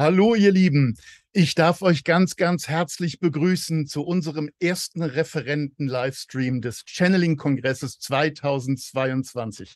Hallo, ihr Lieben. Ich darf euch ganz, ganz herzlich begrüßen zu unserem ersten Referenten-Livestream des Channeling-Kongresses 2022.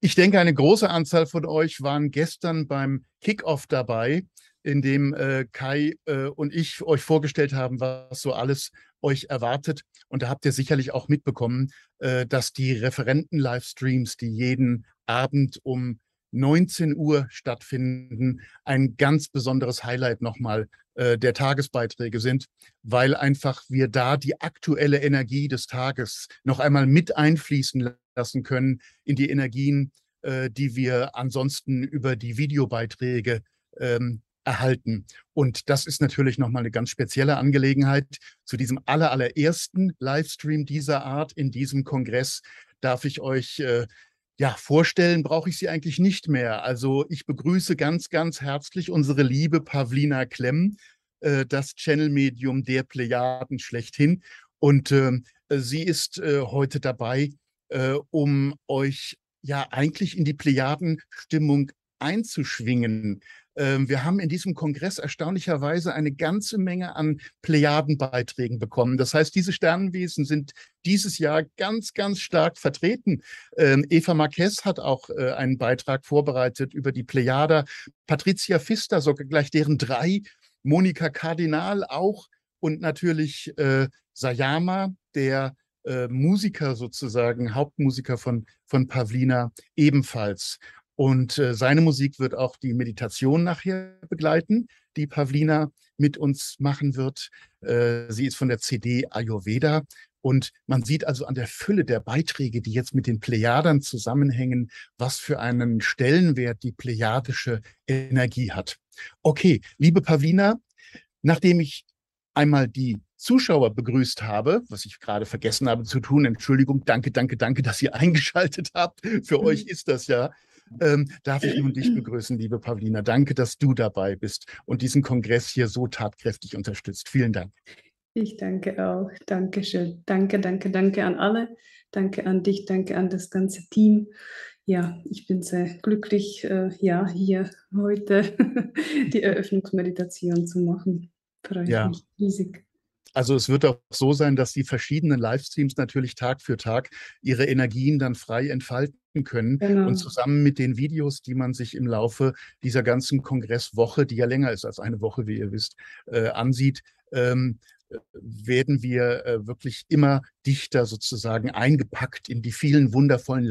Ich denke, eine große Anzahl von euch waren gestern beim Kickoff dabei, in dem äh, Kai äh, und ich euch vorgestellt haben, was so alles euch erwartet. Und da habt ihr sicherlich auch mitbekommen, äh, dass die Referenten-Livestreams, die jeden Abend um 19 Uhr stattfinden, ein ganz besonderes Highlight nochmal äh, der Tagesbeiträge sind, weil einfach wir da die aktuelle Energie des Tages noch einmal mit einfließen lassen können in die Energien, äh, die wir ansonsten über die Videobeiträge ähm, erhalten. Und das ist natürlich nochmal eine ganz spezielle Angelegenheit. Zu diesem allerersten Livestream dieser Art in diesem Kongress darf ich euch äh, ja, vorstellen brauche ich sie eigentlich nicht mehr. Also ich begrüße ganz, ganz herzlich unsere liebe Pavlina Klemm, äh, das Channel-Medium der Plejaden schlechthin. Und äh, sie ist äh, heute dabei, äh, um euch ja eigentlich in die Plejaden-Stimmung einzuschwingen. Ähm, wir haben in diesem Kongress erstaunlicherweise eine ganze Menge an Plejadenbeiträgen bekommen. Das heißt, diese Sternenwesen sind dieses Jahr ganz, ganz stark vertreten. Ähm, Eva Marquez hat auch äh, einen Beitrag vorbereitet über die Plejader. Patricia Pfister, sogar gleich deren drei. Monika Kardinal auch. Und natürlich äh, Sayama, der äh, Musiker sozusagen, Hauptmusiker von, von Pavlina ebenfalls. Und äh, seine Musik wird auch die Meditation nachher begleiten, die Pavlina mit uns machen wird. Äh, sie ist von der CD Ayurveda. Und man sieht also an der Fülle der Beiträge, die jetzt mit den Plejadern zusammenhängen, was für einen Stellenwert die plejadische Energie hat. Okay, liebe Pavlina, nachdem ich einmal die Zuschauer begrüßt habe, was ich gerade vergessen habe zu tun. Entschuldigung, danke, danke, danke, dass ihr eingeschaltet habt. Für euch ist das ja ähm, darf ich nun dich begrüßen, liebe Pavlina. Danke, dass du dabei bist und diesen Kongress hier so tatkräftig unterstützt. Vielen Dank. Ich danke auch. Dankeschön. Danke, danke, danke an alle. Danke an dich, danke an das ganze Team. Ja, ich bin sehr glücklich, äh, ja, hier heute die Eröffnungsmeditation zu machen. Freue ja. mich riesig. Also es wird auch so sein, dass die verschiedenen Livestreams natürlich Tag für Tag ihre Energien dann frei entfalten können genau. und zusammen mit den Videos, die man sich im Laufe dieser ganzen Kongresswoche, die ja länger ist als eine Woche, wie ihr wisst, äh, ansieht, ähm, werden wir äh, wirklich immer dichter sozusagen eingepackt in die vielen wundervollen,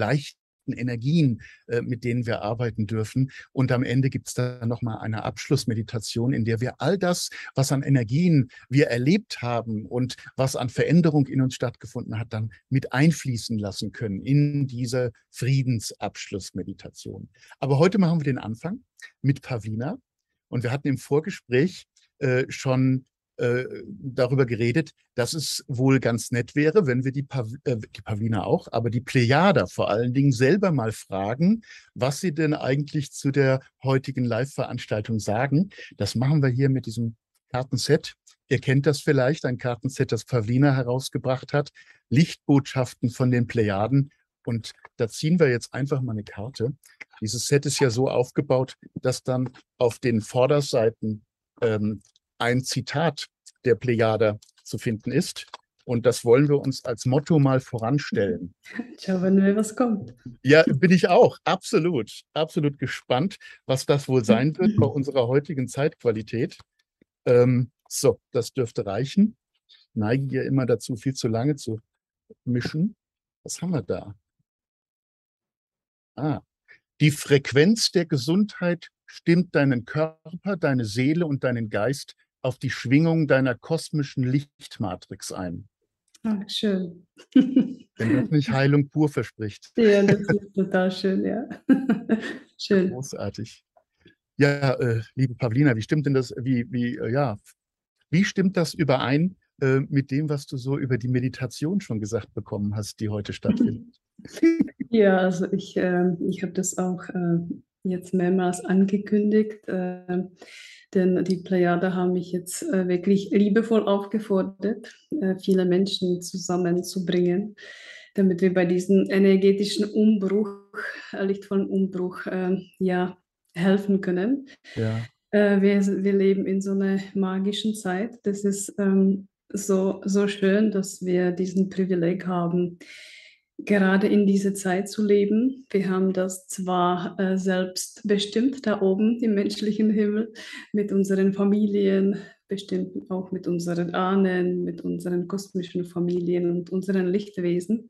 leichten Energien, äh, mit denen wir arbeiten dürfen. Und am Ende gibt es dann nochmal eine Abschlussmeditation, in der wir all das, was an Energien wir erlebt haben und was an Veränderung in uns stattgefunden hat, dann mit einfließen lassen können in diese Friedensabschlussmeditation. Aber heute machen wir den Anfang mit Pavlina. Und wir hatten im Vorgespräch äh, schon äh, darüber geredet, dass es wohl ganz nett wäre, wenn wir die, Pav äh, die Pavlina auch, aber die Plejader vor allen Dingen selber mal fragen, was sie denn eigentlich zu der heutigen Live-Veranstaltung sagen. Das machen wir hier mit diesem Kartenset. Ihr kennt das vielleicht, ein Kartenset, das Pavlina herausgebracht hat. Lichtbotschaften von den Plejaden. Und da ziehen wir jetzt einfach mal eine Karte. Dieses Set ist ja so aufgebaut, dass dann auf den Vorderseiten ähm, ein Zitat der Plejade zu finden ist. Und das wollen wir uns als Motto mal voranstellen. Schauen wir, was kommt. Ja, bin ich auch. Absolut. Absolut gespannt, was das wohl sein wird bei unserer heutigen Zeitqualität. Ähm, so, das dürfte reichen. Ich neige ja immer dazu, viel zu lange zu mischen. Was haben wir da? Ah, die Frequenz der Gesundheit stimmt deinen Körper, deine Seele und deinen Geist auf die Schwingung deiner kosmischen Lichtmatrix ein. Ach, schön. Wenn das nicht Heilung pur verspricht. Ja, das ist total schön, ja. schön. Großartig. Ja, äh, liebe Pavlina, wie stimmt denn das, wie, wie, äh, ja, wie stimmt das überein äh, mit dem, was du so über die Meditation schon gesagt bekommen hast, die heute stattfindet? Ja, also ich, ähm, ich habe das auch äh, jetzt mehrmals angekündigt. Ähm, denn die Plejade haben mich jetzt äh, wirklich liebevoll aufgefordert, äh, viele Menschen zusammenzubringen, damit wir bei diesem energetischen Umbruch, äh, lichtvollen Umbruch, äh, ja, helfen können. Ja. Äh, wir, wir leben in so einer magischen Zeit. Das ist ähm, so, so schön, dass wir diesen Privileg haben, gerade in dieser Zeit zu leben. Wir haben das zwar äh, selbst bestimmt da oben im menschlichen Himmel mit unseren Familien, bestimmt auch mit unseren Ahnen, mit unseren kosmischen Familien und unseren Lichtwesen.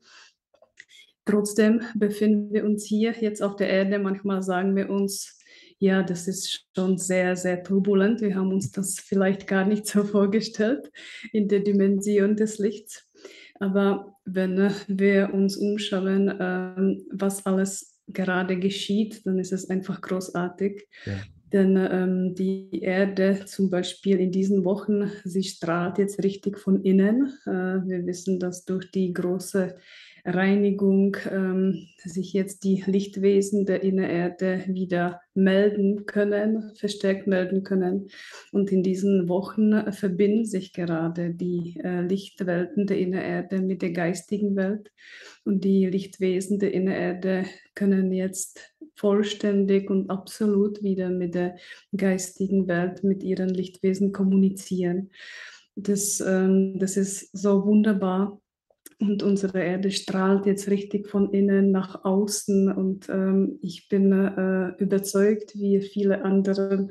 Trotzdem befinden wir uns hier jetzt auf der Erde. Manchmal sagen wir uns, ja, das ist schon sehr, sehr turbulent. Wir haben uns das vielleicht gar nicht so vorgestellt in der Dimension des Lichts. Aber wenn wir uns umschauen, ähm, was alles gerade geschieht, dann ist es einfach großartig. Ja. Denn ähm, die Erde zum Beispiel in diesen Wochen, sie strahlt jetzt richtig von innen. Äh, wir wissen, dass durch die große Reinigung ähm, sich jetzt die Lichtwesen der Innererde wieder melden können, verstärkt melden können. Und in diesen Wochen verbinden sich gerade die äh, Lichtwelten der Innererde mit der geistigen Welt. Und die Lichtwesen der Innererde können jetzt vollständig und absolut wieder mit der geistigen Welt, mit ihren Lichtwesen kommunizieren. Das, ähm, das ist so wunderbar und unsere Erde strahlt jetzt richtig von innen nach außen. Und ähm, ich bin äh, überzeugt, wie viele andere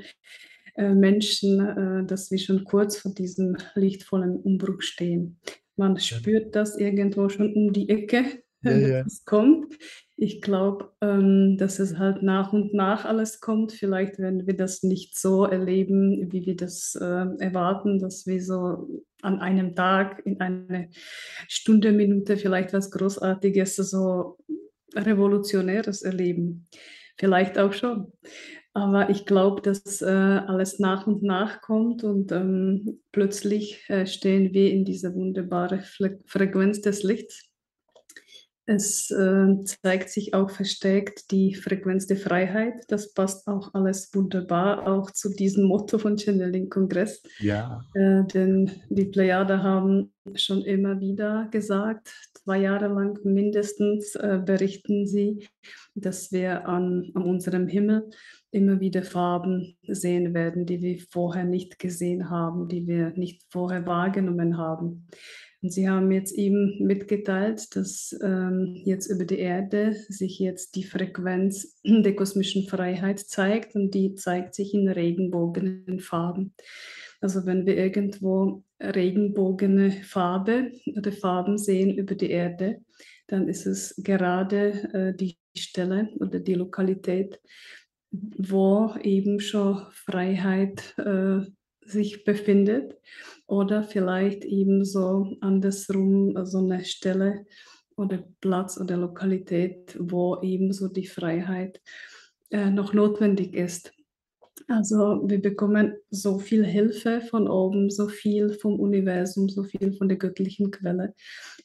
äh, Menschen, äh, dass wir schon kurz vor diesem lichtvollen Umbruch stehen. Man spürt das irgendwo schon um die Ecke, ja, ja. es kommt. Ich glaube, ähm, dass es halt nach und nach alles kommt. Vielleicht, wenn wir das nicht so erleben, wie wir das äh, erwarten, dass wir so an einem Tag, in einer Stunde, Minute vielleicht was Großartiges, so Revolutionäres erleben. Vielleicht auch schon. Aber ich glaube, dass äh, alles nach und nach kommt und ähm, plötzlich äh, stehen wir in dieser wunderbaren Fre Frequenz des Lichts es äh, zeigt sich auch verstärkt die Frequenz der Freiheit. Das passt auch alles wunderbar, auch zu diesem Motto von Channeling Kongress. Ja. Äh, denn die Plejade haben schon immer wieder gesagt, zwei Jahre lang mindestens äh, berichten sie, dass wir an, an unserem Himmel immer wieder Farben sehen werden, die wir vorher nicht gesehen haben, die wir nicht vorher wahrgenommen haben. Und Sie haben jetzt eben mitgeteilt, dass ähm, jetzt über die Erde sich jetzt die Frequenz der kosmischen Freiheit zeigt und die zeigt sich in regenbogenen Farben. Also wenn wir irgendwo regenbogene Farbe oder Farben sehen über die Erde, dann ist es gerade äh, die Stelle oder die Lokalität, wo eben schon Freiheit äh, sich befindet oder vielleicht eben so andersrum so eine Stelle oder Platz oder Lokalität, wo eben so die Freiheit äh, noch notwendig ist. Also wir bekommen so viel Hilfe von oben, so viel vom Universum, so viel von der göttlichen Quelle.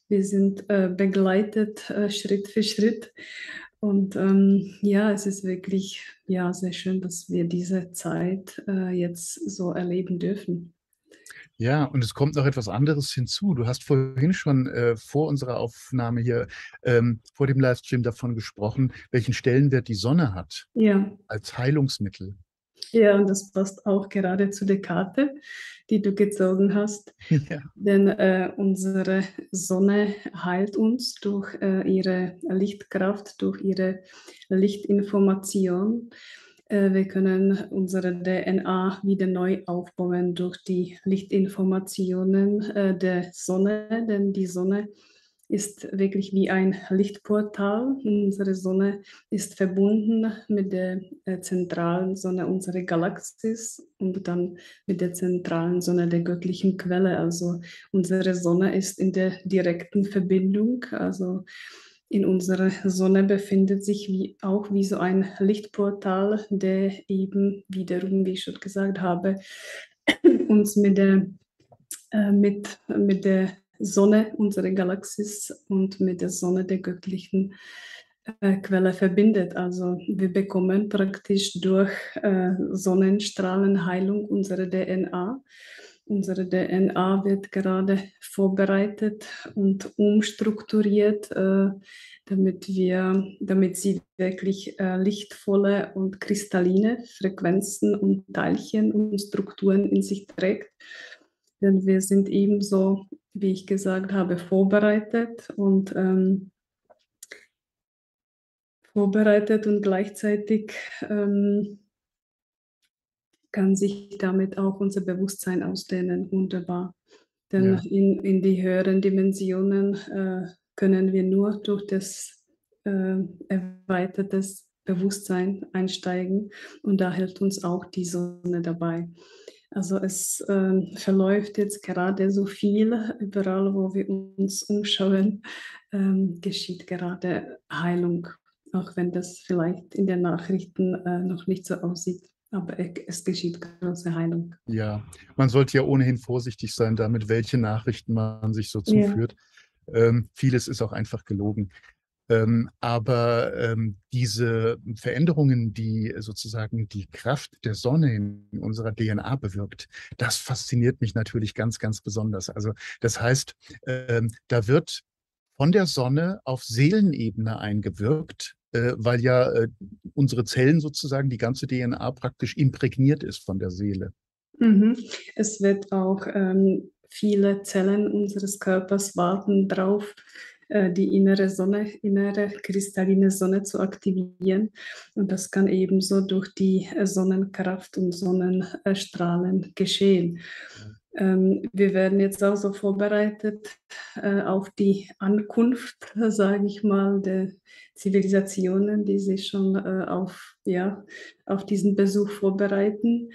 Wir sind äh, begleitet äh, Schritt für Schritt. Und ähm, ja, es ist wirklich ja, sehr schön, dass wir diese Zeit äh, jetzt so erleben dürfen. Ja, und es kommt noch etwas anderes hinzu. Du hast vorhin schon äh, vor unserer Aufnahme hier, ähm, vor dem Livestream davon gesprochen, welchen Stellenwert die Sonne hat ja. als Heilungsmittel. Ja, und das passt auch gerade zu der Karte, die du gezogen hast. Ja. Denn äh, unsere Sonne heilt uns durch äh, ihre Lichtkraft, durch ihre Lichtinformation. Äh, wir können unsere DNA wieder neu aufbauen durch die Lichtinformationen äh, der Sonne, denn die Sonne ist wirklich wie ein Lichtportal. Unsere Sonne ist verbunden mit der äh, zentralen Sonne unserer Galaxis und dann mit der zentralen Sonne der göttlichen Quelle. Also unsere Sonne ist in der direkten Verbindung. Also in unserer Sonne befindet sich wie, auch wie so ein Lichtportal, der eben wiederum, wie ich schon gesagt habe, uns mit der, äh, mit, mit der Sonne unserer Galaxis und mit der Sonne der göttlichen äh, Quelle verbindet. Also wir bekommen praktisch durch äh, Sonnenstrahlen Heilung unserer DNA unsere DNA wird gerade vorbereitet und umstrukturiert, äh, damit wir, damit sie wirklich äh, lichtvolle und kristalline Frequenzen und Teilchen und Strukturen in sich trägt. Denn wir sind ebenso, wie ich gesagt habe, vorbereitet und ähm, vorbereitet und gleichzeitig ähm, kann sich damit auch unser Bewusstsein ausdehnen. Wunderbar. Denn ja. in, in die höheren Dimensionen äh, können wir nur durch das äh, erweitertes Bewusstsein einsteigen und da hält uns auch die Sonne dabei. Also es äh, verläuft jetzt gerade so viel, überall wo wir uns umschauen, ähm, geschieht gerade Heilung, auch wenn das vielleicht in den Nachrichten äh, noch nicht so aussieht. Aber es geschieht große Heilung. Ja, man sollte ja ohnehin vorsichtig sein damit, welche Nachrichten man sich so zuführt. Ja. Ähm, vieles ist auch einfach gelogen. Ähm, aber ähm, diese Veränderungen, die sozusagen die Kraft der Sonne in unserer DNA bewirkt, das fasziniert mich natürlich ganz, ganz besonders. Also das heißt, ähm, da wird von der Sonne auf Seelenebene eingewirkt, äh, weil ja äh, unsere Zellen sozusagen, die ganze DNA praktisch imprägniert ist von der Seele. Mhm. Es wird auch ähm, viele Zellen unseres Körpers warten darauf, äh, die innere Sonne, innere kristalline Sonne zu aktivieren. Und das kann ebenso durch die äh, Sonnenkraft und Sonnenstrahlen geschehen. Ähm, wir werden jetzt auch so vorbereitet äh, auf die Ankunft, sage ich mal, der Zivilisationen, die sich schon auf, ja, auf diesen Besuch vorbereiten.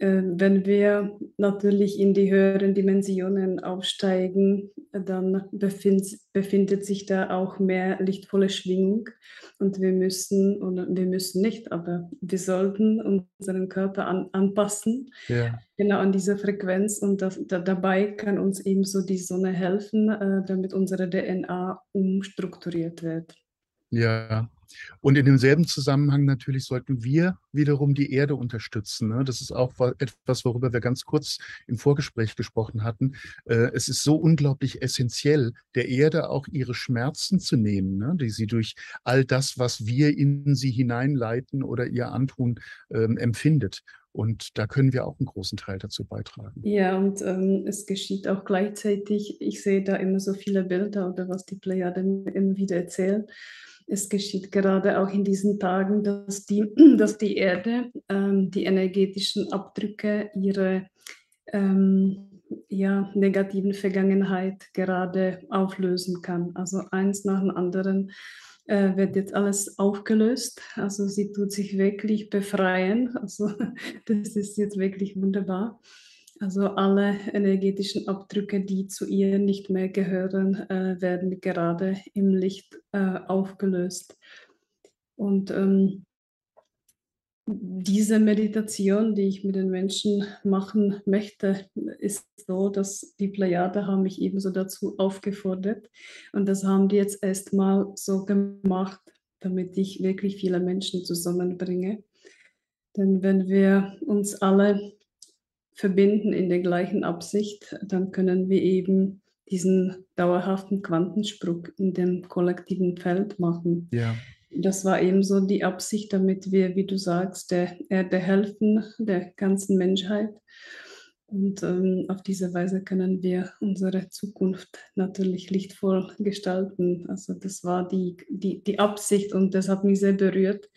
Ähm, wenn wir natürlich in die höheren Dimensionen aufsteigen, dann befind, befindet sich da auch mehr lichtvolle Schwingung und wir müssen, oder wir müssen nicht, aber wir sollten unseren Körper an, anpassen, ja. genau an diese Frequenz und das, da, dabei kann uns ebenso die Sonne helfen, äh, damit unsere DNA umstrukturiert wird. Ja, und in demselben Zusammenhang natürlich sollten wir wiederum die Erde unterstützen. Ne? Das ist auch etwas, worüber wir ganz kurz im Vorgespräch gesprochen hatten. Äh, es ist so unglaublich essentiell, der Erde auch ihre Schmerzen zu nehmen, ne? die sie durch all das, was wir in sie hineinleiten oder ihr antun, ähm, empfindet. Und da können wir auch einen großen Teil dazu beitragen. Ja, und ähm, es geschieht auch gleichzeitig, ich sehe da immer so viele Bilder oder was die Plejaden immer wieder erzählen es geschieht gerade auch in diesen Tagen, dass die, dass die Erde ähm, die energetischen Abdrücke ihrer ähm, ja, negativen Vergangenheit gerade auflösen kann. Also eins nach dem anderen äh, wird jetzt alles aufgelöst. Also sie tut sich wirklich befreien. Also das ist jetzt wirklich wunderbar. Also alle energetischen Abdrücke, die zu ihr nicht mehr gehören, äh, werden gerade im Licht äh, aufgelöst. Und ähm, diese Meditation, die ich mit den Menschen machen möchte, ist so, dass die Plejade haben mich ebenso dazu aufgefordert. Und das haben die jetzt erstmal so gemacht, damit ich wirklich viele Menschen zusammenbringe. Denn wenn wir uns alle verbinden in der gleichen Absicht, dann können wir eben diesen dauerhaften Quantensprung in dem kollektiven Feld machen. Ja. Das war eben so die Absicht, damit wir, wie du sagst, der Erde helfen, der ganzen Menschheit. Und ähm, auf diese Weise können wir unsere Zukunft natürlich lichtvoll gestalten. Also das war die, die, die Absicht und das hat mich sehr berührt,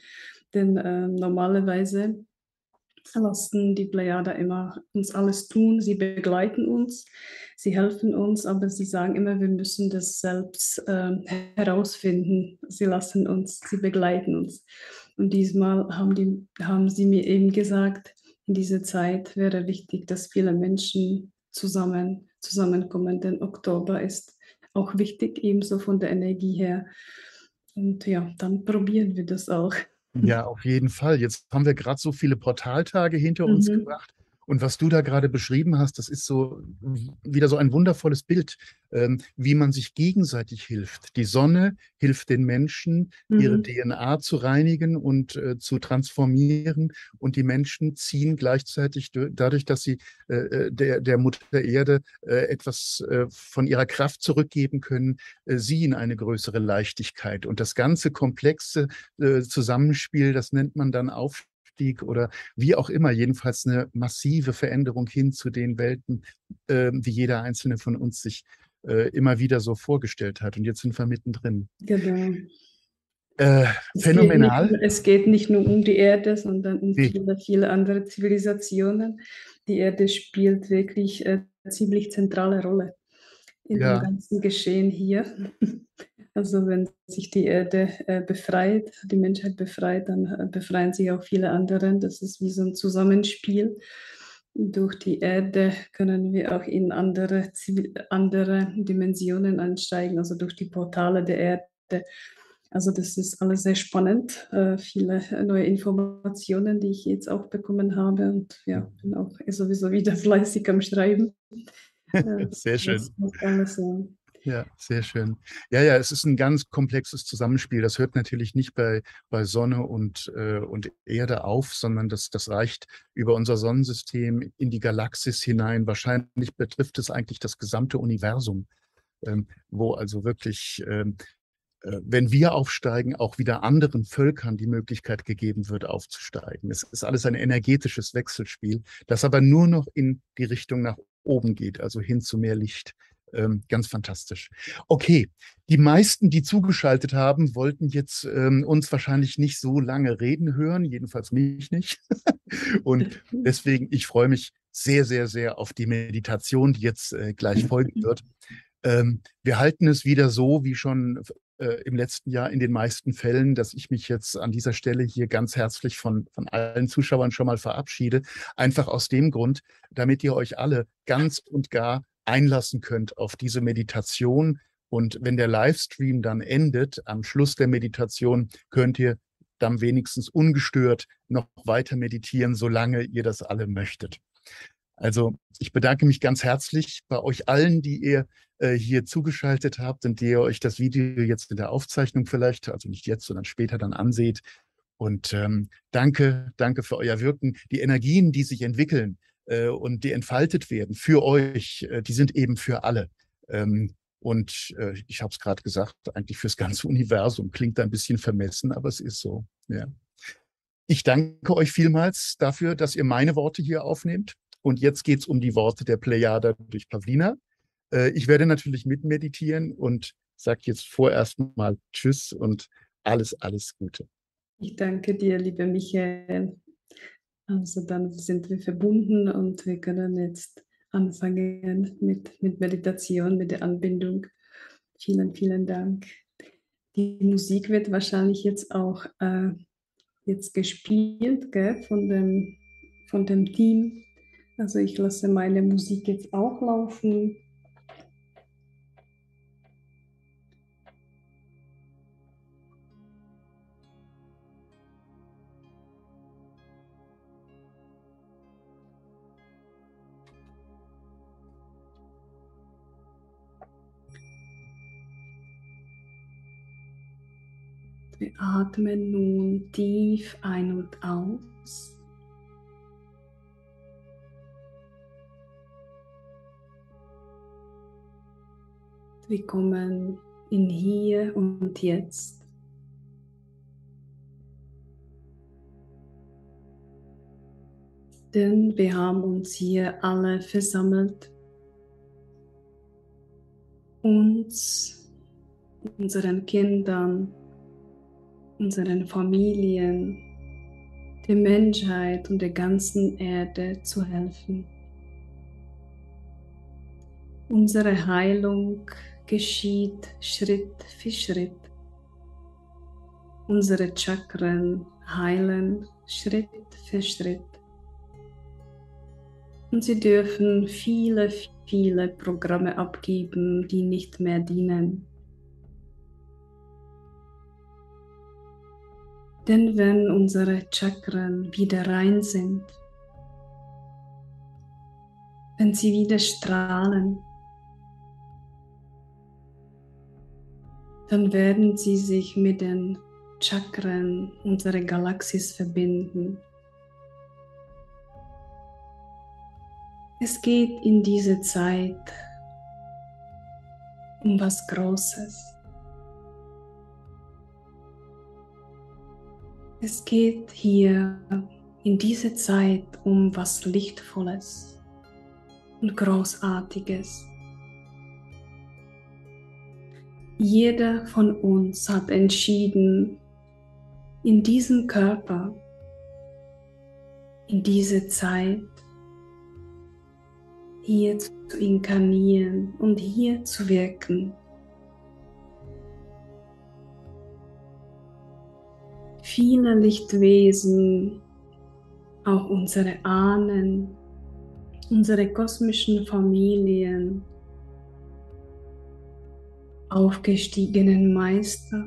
denn äh, normalerweise lassen die Plejada immer uns alles tun. Sie begleiten uns, sie helfen uns, aber sie sagen immer, wir müssen das selbst äh, herausfinden. Sie lassen uns, sie begleiten uns. Und diesmal haben, die, haben sie mir eben gesagt, in dieser Zeit wäre wichtig, dass viele Menschen zusammen, zusammenkommen, denn Oktober ist auch wichtig, ebenso von der Energie her. Und ja, dann probieren wir das auch. Ja, auf jeden Fall. Jetzt haben wir gerade so viele Portaltage hinter uns mhm. gebracht. Und was du da gerade beschrieben hast, das ist so wieder so ein wundervolles Bild, ähm, wie man sich gegenseitig hilft. Die Sonne hilft den Menschen, mhm. ihre DNA zu reinigen und äh, zu transformieren. Und die Menschen ziehen gleichzeitig dadurch, dass sie äh, äh, der, der Mutter Erde äh, etwas äh, von ihrer Kraft zurückgeben können, äh, sie in eine größere Leichtigkeit. Und das ganze komplexe Zusammenspiel, das nennt man dann Aufstieg Aufstieg oder wie auch immer, jedenfalls eine massive Veränderung hin zu den Welten, äh, die jeder einzelne von uns sich äh, immer wieder so vorgestellt hat. Und jetzt sind wir mittendrin. Genau. Äh, es phänomenal. Geht nicht, es geht nicht nur um die Erde, sondern um nee. viele, viele andere Zivilisationen. Die Erde spielt wirklich eine äh, ziemlich zentrale Rolle in ja. dem ganzen Geschehen hier. Also wenn sich die Erde äh, befreit, die Menschheit befreit, dann äh, befreien sich auch viele andere. Das ist wie so ein Zusammenspiel. Durch die Erde können wir auch in andere, andere Dimensionen einsteigen, also durch die Portale der Erde. Also das ist alles sehr spannend, äh, viele neue Informationen, die ich jetzt auch bekommen habe und ja, bin auch sowieso wieder fleißig am Schreiben. sehr schön. Alles, ja, sehr schön. Ja, ja, es ist ein ganz komplexes Zusammenspiel. Das hört natürlich nicht bei, bei Sonne und, äh, und Erde auf, sondern das, das reicht über unser Sonnensystem in die Galaxis hinein. Wahrscheinlich betrifft es eigentlich das gesamte Universum, ähm, wo also wirklich, ähm, äh, wenn wir aufsteigen, auch wieder anderen Völkern die Möglichkeit gegeben wird, aufzusteigen. Es ist alles ein energetisches Wechselspiel, das aber nur noch in die Richtung nach oben geht, also hin zu mehr Licht. Ähm, ganz fantastisch. Okay, die meisten, die zugeschaltet haben, wollten jetzt ähm, uns wahrscheinlich nicht so lange reden hören, jedenfalls mich nicht. Und deswegen, ich freue mich sehr, sehr, sehr auf die Meditation, die jetzt äh, gleich folgen wird. Ähm, wir halten es wieder so, wie schon äh, im letzten Jahr in den meisten Fällen, dass ich mich jetzt an dieser Stelle hier ganz herzlich von, von allen Zuschauern schon mal verabschiede. Einfach aus dem Grund, damit ihr euch alle ganz und gar einlassen könnt auf diese Meditation. Und wenn der Livestream dann endet, am Schluss der Meditation, könnt ihr dann wenigstens ungestört noch weiter meditieren, solange ihr das alle möchtet. Also ich bedanke mich ganz herzlich bei euch allen, die ihr äh, hier zugeschaltet habt und die ihr euch das Video jetzt in der Aufzeichnung vielleicht, also nicht jetzt, sondern später dann anseht. Und ähm, danke, danke für euer Wirken. Die Energien, die sich entwickeln, äh, und die entfaltet werden für euch, äh, die sind eben für alle. Ähm, und äh, ich habe es gerade gesagt, eigentlich fürs ganze Universum. Klingt ein bisschen vermessen, aber es ist so. Ja. Ich danke euch vielmals dafür, dass ihr meine Worte hier aufnehmt. Und jetzt geht es um die Worte der Plejada durch Pavlina. Äh, ich werde natürlich mitmeditieren und sage jetzt vorerst mal Tschüss und alles, alles Gute. Ich danke dir, lieber Michael. Also dann sind wir verbunden und wir können jetzt anfangen mit, mit Meditation, mit der Anbindung. Vielen, vielen Dank. Die Musik wird wahrscheinlich jetzt auch äh, jetzt gespielt gell, von, dem, von dem Team. Also ich lasse meine Musik jetzt auch laufen. Wir atmen nun tief ein und aus. Wir kommen in hier und jetzt. Denn wir haben uns hier alle versammelt, uns, unseren Kindern, unseren Familien, der Menschheit und der ganzen Erde zu helfen. Unsere Heilung geschieht Schritt für Schritt. Unsere Chakren heilen Schritt für Schritt. Und sie dürfen viele, viele Programme abgeben, die nicht mehr dienen. Denn wenn unsere Chakren wieder rein sind, wenn sie wieder strahlen, dann werden sie sich mit den Chakren unserer Galaxis verbinden. Es geht in dieser Zeit um was Großes. Es geht hier in dieser Zeit um was Lichtvolles und Großartiges. Jeder von uns hat entschieden, in diesem Körper, in dieser Zeit, hier zu inkarnieren und hier zu wirken. Viele Lichtwesen, auch unsere Ahnen, unsere kosmischen Familien, aufgestiegenen Meister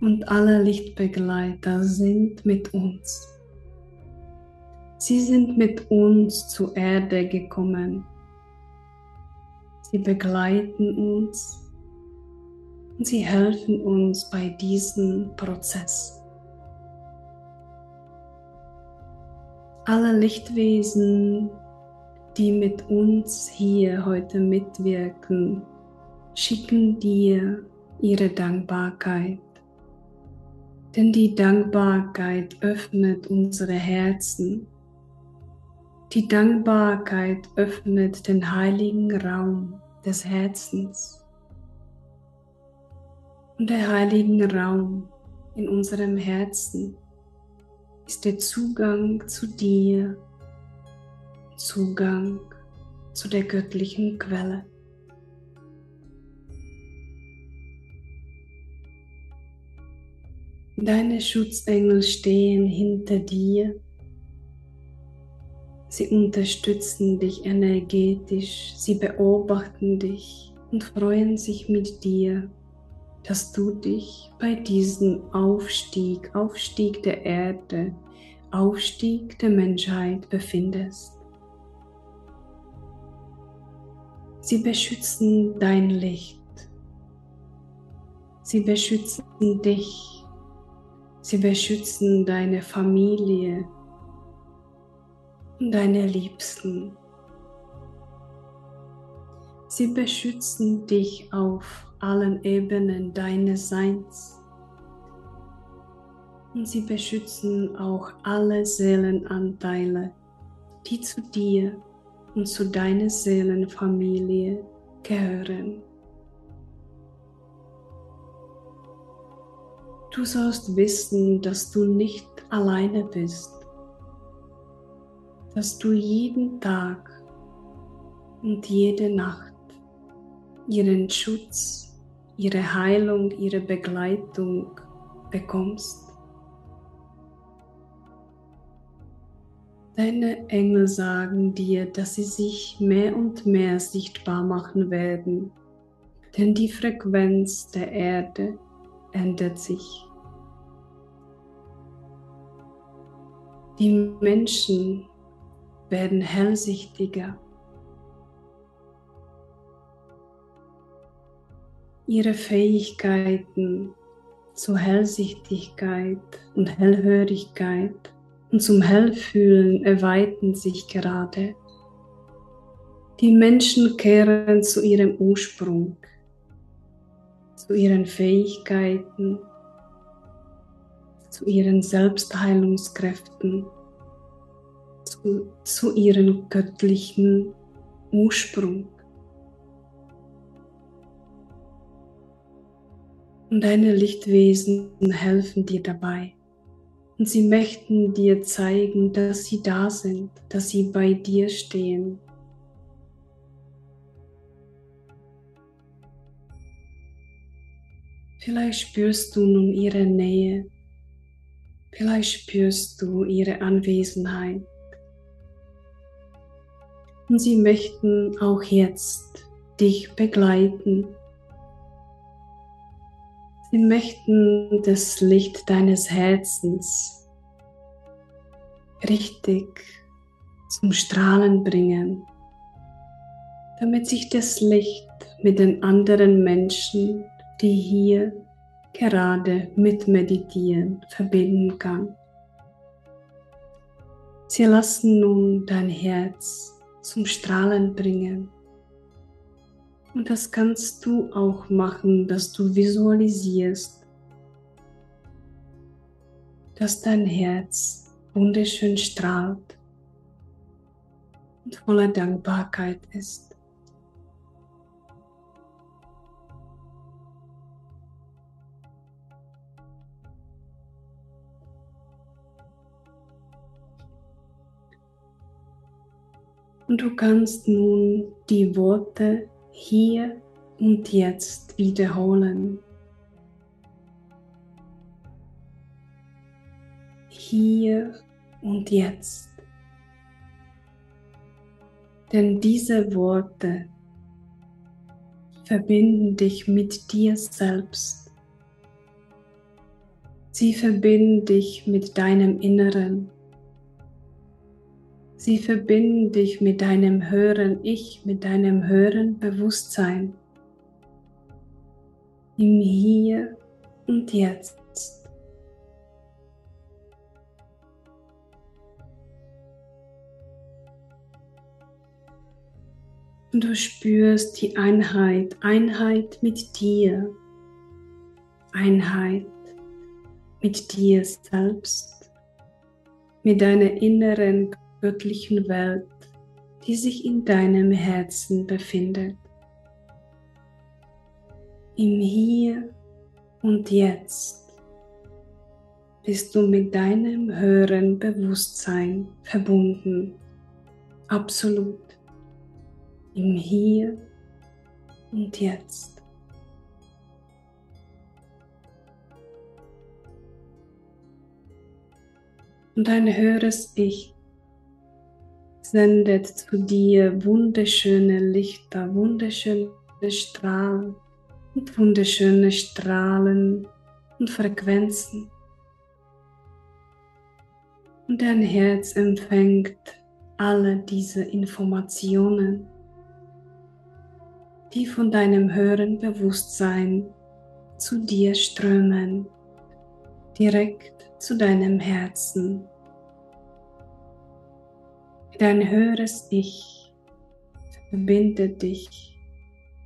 und alle Lichtbegleiter sind mit uns. Sie sind mit uns zur Erde gekommen. Sie begleiten uns und sie helfen uns bei diesem Prozess. Alle Lichtwesen, die mit uns hier heute mitwirken, schicken dir ihre Dankbarkeit. Denn die Dankbarkeit öffnet unsere Herzen. Die Dankbarkeit öffnet den heiligen Raum des Herzens. Und der heiligen Raum in unserem Herzen ist der Zugang zu dir, Zugang zu der göttlichen Quelle. Deine Schutzengel stehen hinter dir. Sie unterstützen dich energetisch, sie beobachten dich und freuen sich mit dir, dass du dich bei diesem Aufstieg, Aufstieg der Erde, Aufstieg der Menschheit befindest. Sie beschützen dein Licht. Sie beschützen dich. Sie beschützen deine Familie und deine Liebsten. Sie beschützen dich auf allen Ebenen deines Seins. Und sie beschützen auch alle Seelenanteile, die zu dir und zu deiner Seelenfamilie gehören. Du sollst wissen, dass du nicht alleine bist, dass du jeden Tag und jede Nacht ihren Schutz, ihre Heilung, ihre Begleitung bekommst. Deine Engel sagen dir, dass sie sich mehr und mehr sichtbar machen werden, denn die Frequenz der Erde ändert sich. Die Menschen werden hellsichtiger. Ihre Fähigkeiten zur Hellsichtigkeit und Hellhörigkeit und zum Hellfühlen erweitern sich gerade. Die Menschen kehren zu ihrem Ursprung, zu ihren Fähigkeiten, zu ihren Selbstheilungskräften, zu, zu ihrem göttlichen Ursprung. Und deine Lichtwesen helfen dir dabei. Und sie möchten dir zeigen, dass sie da sind, dass sie bei dir stehen. Vielleicht spürst du nun ihre Nähe. Vielleicht spürst du ihre Anwesenheit. Und sie möchten auch jetzt dich begleiten Sie möchten das Licht deines Herzens richtig zum Strahlen bringen, damit sich das Licht mit den anderen Menschen, die hier gerade mit meditieren, verbinden kann. Sie lassen nun dein Herz zum Strahlen bringen. Und das kannst du auch machen, dass du visualisierst, dass dein Herz wunderschön strahlt und voller Dankbarkeit ist. Und du kannst nun die Worte hier und jetzt wiederholen. Hier und jetzt. Denn diese Worte verbinden dich mit dir selbst. Sie verbinden dich mit deinem Inneren. Sie verbinden dich mit deinem höheren Ich, mit deinem höheren Bewusstsein. Im Hier und Jetzt. Und du spürst die Einheit, Einheit mit dir, Einheit mit dir selbst, mit deiner inneren göttlichen Welt, die sich in deinem Herzen befindet. Im Hier und Jetzt bist du mit deinem höheren Bewusstsein verbunden, absolut im Hier und Jetzt. Und ein höheres Ich sendet zu dir wunderschöne Lichter, wunderschöne Strahlen und wunderschöne Strahlen und Frequenzen. Und dein Herz empfängt alle diese Informationen, die von deinem höheren Bewusstsein zu dir strömen, direkt zu deinem Herzen Dein höheres Ich verbindet dich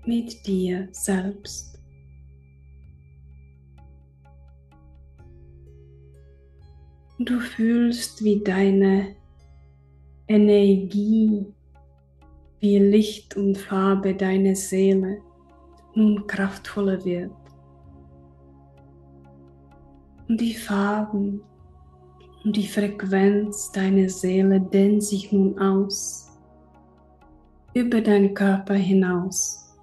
mit dir selbst. Du fühlst, wie deine Energie, wie Licht und Farbe deiner Seele nun kraftvoller wird. Und die Farben und die Frequenz deiner Seele dehnt sich nun aus, über deinen Körper hinaus.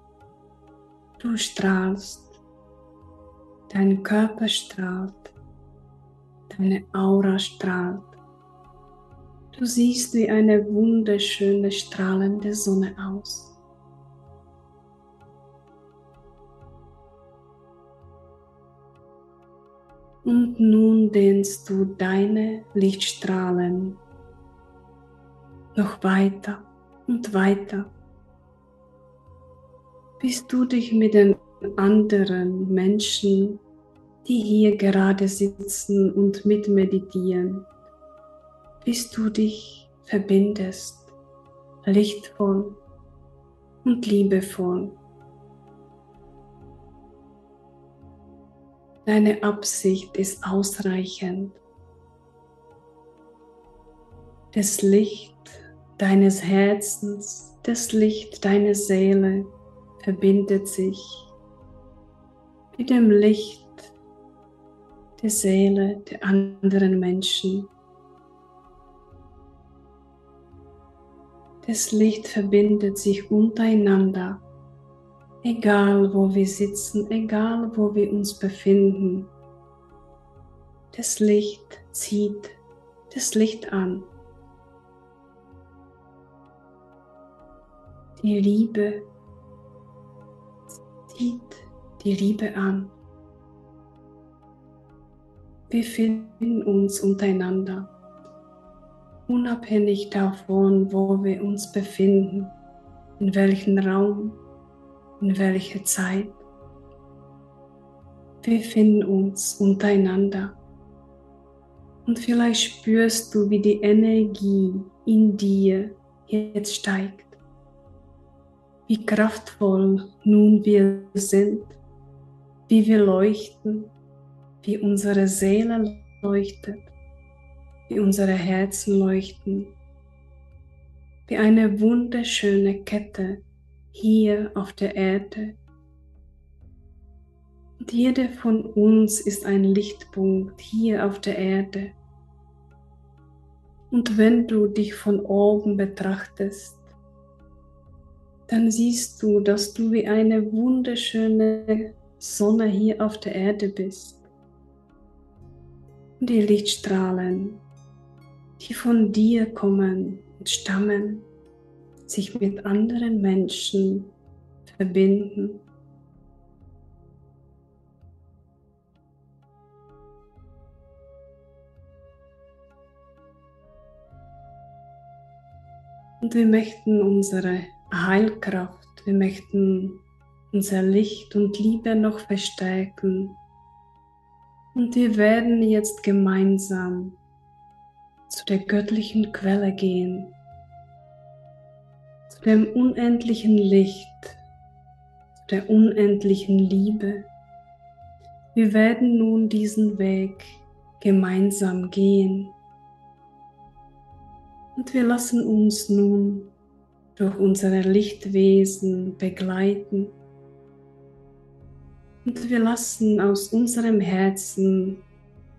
Du strahlst, dein Körper strahlt, deine Aura strahlt. Du siehst wie eine wunderschöne strahlende Sonne aus. Und nun dehnst du deine Lichtstrahlen noch weiter und weiter, bis du dich mit den anderen Menschen, die hier gerade sitzen und mitmeditieren, bis du dich verbindest, lichtvoll und liebevoll. Deine Absicht ist ausreichend. Das Licht deines Herzens, das Licht deiner Seele verbindet sich mit dem Licht der Seele der anderen Menschen. Das Licht verbindet sich untereinander egal wo wir sitzen, egal wo wir uns befinden. Das Licht zieht das Licht an. Die Liebe zieht die Liebe an. Wir finden uns untereinander. unabhängig davon, wo wir uns befinden, in welchem Raum, in welcher Zeit. Wir finden uns untereinander. Und vielleicht spürst du, wie die Energie in dir jetzt steigt. Wie kraftvoll nun wir sind, wie wir leuchten, wie unsere Seele leuchtet wie unsere Herzen leuchten, wie eine wunderschöne Kette hier auf der Erde. Und jeder von uns ist ein Lichtpunkt hier auf der Erde. Und wenn du dich von oben betrachtest, dann siehst du, dass du wie eine wunderschöne Sonne hier auf der Erde bist. Und die Lichtstrahlen die von dir kommen und stammen, sich mit anderen Menschen verbinden. Und wir möchten unsere Heilkraft, wir möchten unser Licht und Liebe noch verstärken. Und wir werden jetzt gemeinsam zu der göttlichen Quelle gehen, dem unendlichen Licht, der unendlichen Liebe. Wir werden nun diesen Weg gemeinsam gehen. Und wir lassen uns nun durch unsere Lichtwesen begleiten. Und wir lassen aus unserem Herzen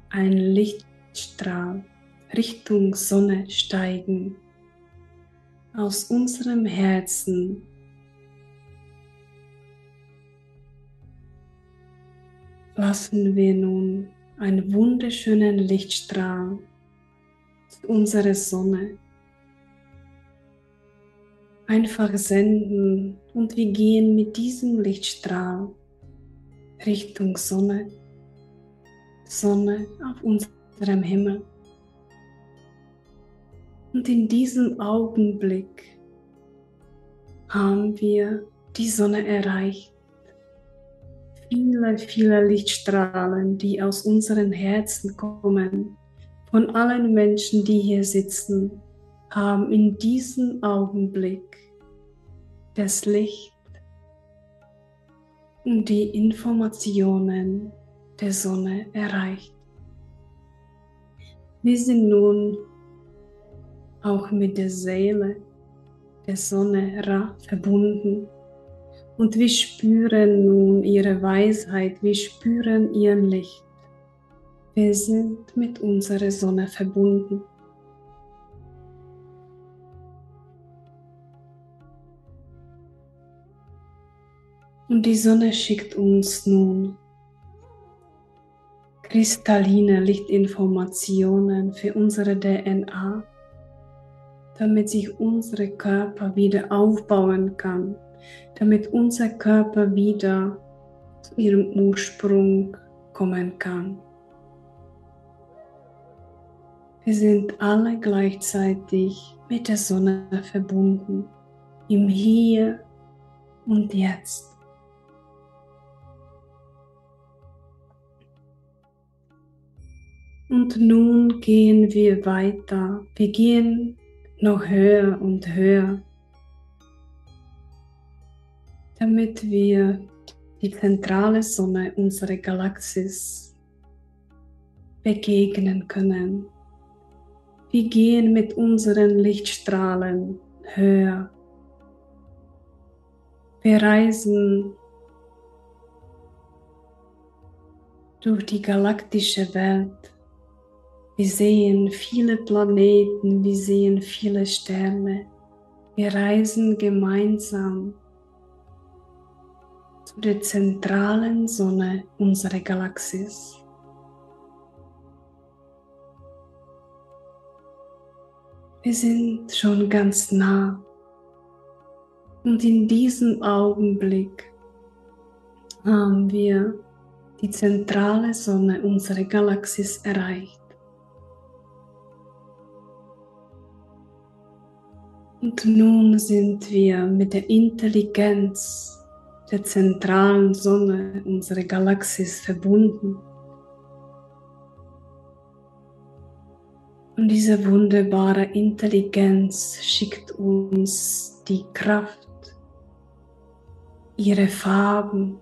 einen Lichtstrahl Richtung Sonne steigen. Aus unserem Herzen lassen wir nun einen wunderschönen Lichtstrahl zu unserer Sonne einfach senden und wir gehen mit diesem Lichtstrahl Richtung Sonne, Sonne auf unserem Himmel. Und in diesem Augenblick haben wir die Sonne erreicht. Viele, viele Lichtstrahlen, die aus unseren Herzen kommen, von allen Menschen, die hier sitzen, haben in diesem Augenblick das Licht und die Informationen der Sonne erreicht. Wir sind nun auch mit der Seele der Sonne Ra verbunden. Und wir spüren nun ihre Weisheit, wir spüren ihr Licht. Wir sind mit unserer Sonne verbunden. Und die Sonne schickt uns nun kristalline Lichtinformationen für unsere DNA damit sich unser Körper wieder aufbauen kann, damit unser Körper wieder zu ihrem Ursprung kommen kann. Wir sind alle gleichzeitig mit der Sonne verbunden, im Hier und Jetzt. Und nun gehen wir weiter. Wir gehen noch höher und höher, damit wir die zentrale Sonne unserer Galaxis begegnen können. Wir gehen mit unseren Lichtstrahlen höher. Wir reisen durch die galaktische Welt wir sehen viele Planeten, wir sehen viele Sterne. Wir reisen gemeinsam zu der zentralen Sonne unserer Galaxis. Wir sind schon ganz nah und in diesem Augenblick haben wir die zentrale Sonne unserer Galaxis erreicht. Und nun sind wir mit der Intelligenz der zentralen Sonne unserer Galaxis verbunden. Und diese wunderbare Intelligenz schickt uns die Kraft, ihre Farben,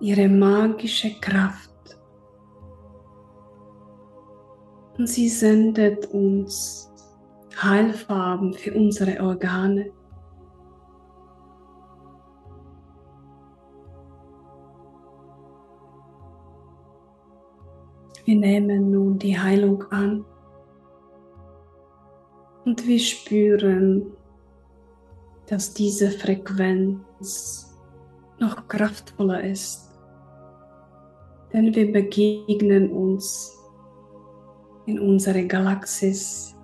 ihre magische Kraft. Und sie sendet uns Heilfarben für unsere Organe. Wir nehmen nun die Heilung an und wir spüren, dass diese Frequenz noch kraftvoller ist, denn wir begegnen uns in unserer Galaxis.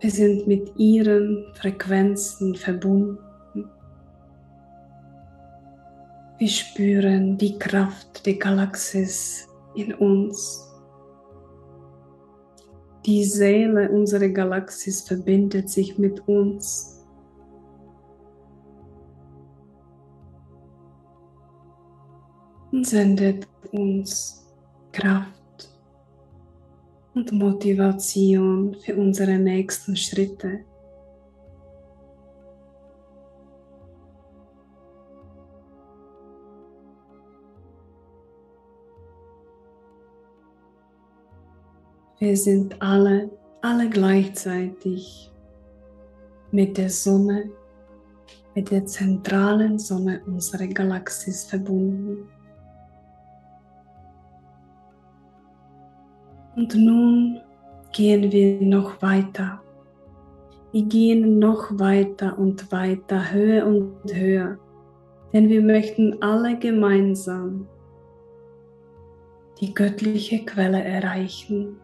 Wir sind mit ihren Frequenzen verbunden. Wir spüren die Kraft der Galaxis in uns. Die Seele unserer Galaxis verbindet sich mit uns. Und sendet uns Kraft und Motivation für unsere nächsten Schritte. Wir sind alle, alle gleichzeitig mit der Sonne, mit der zentralen Sonne unserer Galaxis verbunden. Und nun gehen wir noch weiter. Wir gehen noch weiter und weiter, höher und höher, denn wir möchten alle gemeinsam die göttliche Quelle erreichen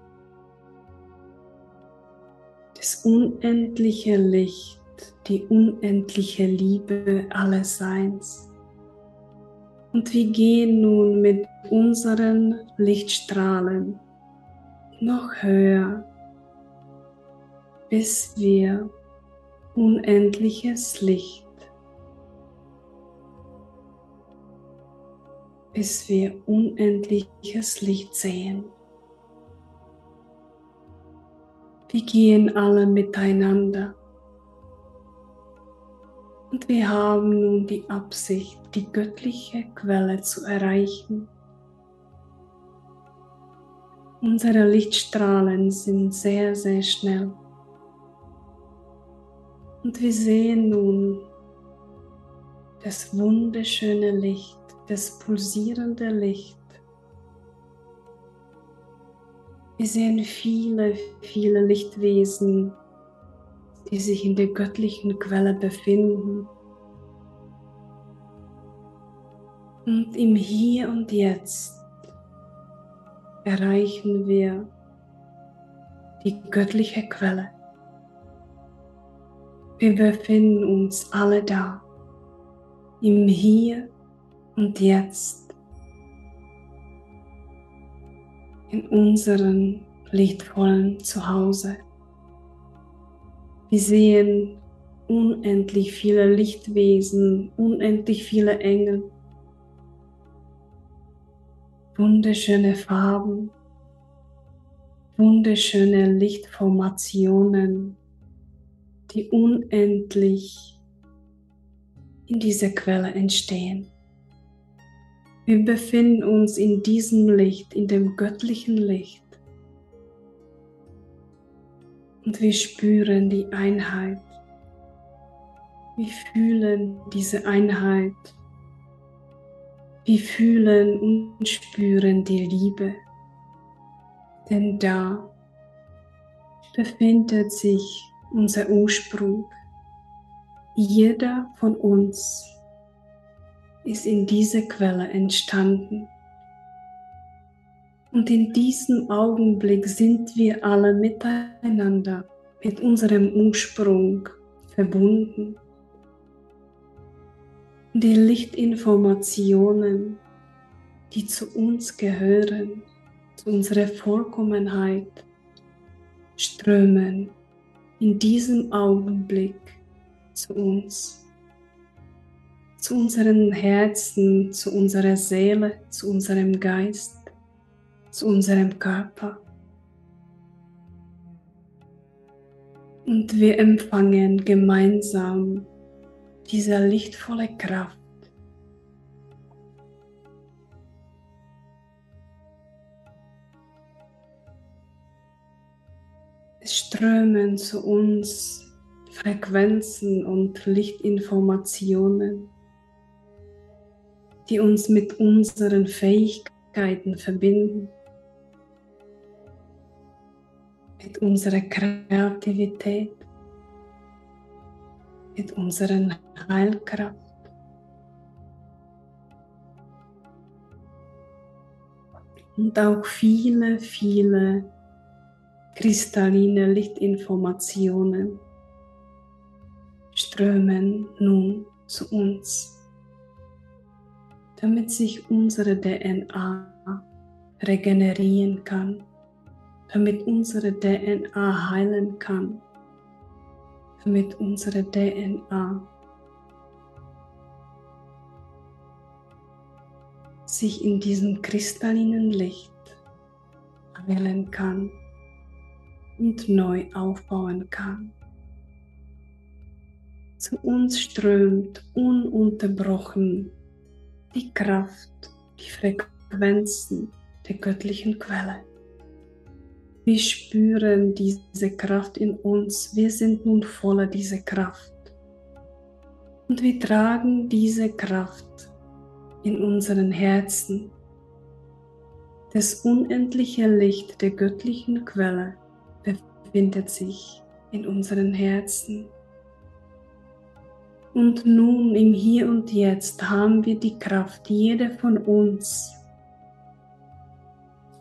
das unendliche Licht, die unendliche Liebe alles Seins. Und wir gehen nun mit unseren Lichtstrahlen noch höher, bis wir unendliches Licht, bis wir unendliches Licht sehen. Wir gehen alle miteinander. Und wir haben nun die Absicht, die göttliche Quelle zu erreichen. Unsere Lichtstrahlen sind sehr, sehr schnell. Und wir sehen nun das wunderschöne Licht, das pulsierende Licht Wir sehen viele, viele Lichtwesen, die sich in der göttlichen Quelle befinden. Und im Hier und Jetzt erreichen wir die göttliche Quelle. Wir befinden uns alle da, im Hier und Jetzt. in unserem lichtvollen Zuhause. Wir sehen unendlich viele Lichtwesen, unendlich viele Engel, wunderschöne Farben, wunderschöne Lichtformationen, die unendlich in dieser Quelle entstehen. Wir befinden uns in diesem Licht, in dem göttlichen Licht. Und wir spüren die Einheit. Wir fühlen diese Einheit. Wir fühlen und spüren die Liebe. Denn da befindet sich unser Ursprung. Jeder von uns ist in dieser Quelle entstanden. Und in diesem Augenblick sind wir alle miteinander, mit unserem Ursprung verbunden. Die Lichtinformationen, die zu uns gehören, zu unserer Vollkommenheit, strömen in diesem Augenblick zu uns, zu unseren Herzen, zu unserer Seele, zu unserem Geist, zu unserem Körper. Und wir empfangen gemeinsam diese lichtvolle Kraft. Es strömen zu uns Frequenzen und Lichtinformationen, die uns mit unseren Fähigkeiten verbinden, mit unserer Kreativität, mit unserer Heilkraft. Und auch viele, viele kristalline Lichtinformationen strömen nun zu uns, damit sich unsere DNA regenerieren kann, damit unsere DNA heilen kann, damit unsere DNA sich in diesem kristallinen Licht heilen kann und neu aufbauen kann. Zu uns strömt ununterbrochen die Kraft, die Frequenzen der göttlichen Quelle. Wir spüren diese Kraft in uns. Wir sind nun voller dieser Kraft. Und wir tragen diese Kraft in unseren Herzen. Das unendliche Licht der göttlichen Quelle befindet sich in unseren Herzen. Und nun im Hier und Jetzt haben wir die Kraft, jeder von uns,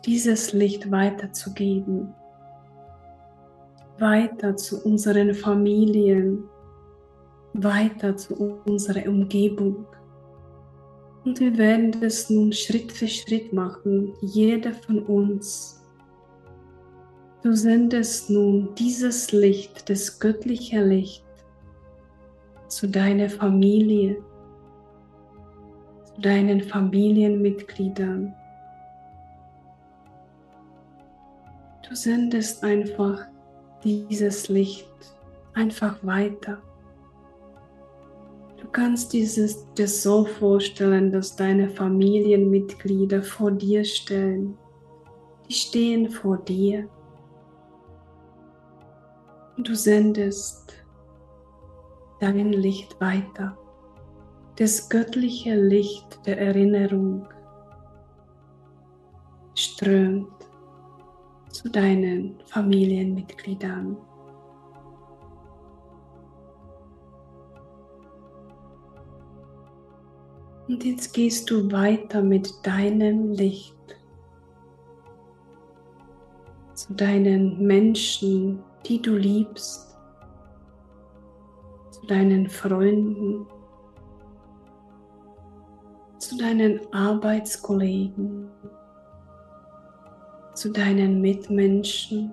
dieses Licht weiterzugeben, weiter zu unseren Familien, weiter zu unserer Umgebung. Und wir werden das nun Schritt für Schritt machen, jeder von uns Du sendest nun dieses Licht, das göttliche Licht, zu deiner Familie, zu deinen Familienmitgliedern. Du sendest einfach dieses Licht einfach weiter. Du kannst dieses, das so vorstellen, dass deine Familienmitglieder vor dir stehen. Die stehen vor dir und du sendest dein Licht weiter, das göttliche Licht der Erinnerung strömt zu deinen Familienmitgliedern. Und jetzt gehst du weiter mit deinem Licht zu deinen Menschen, die du liebst, zu deinen Freunden, zu deinen Arbeitskollegen, zu deinen Mitmenschen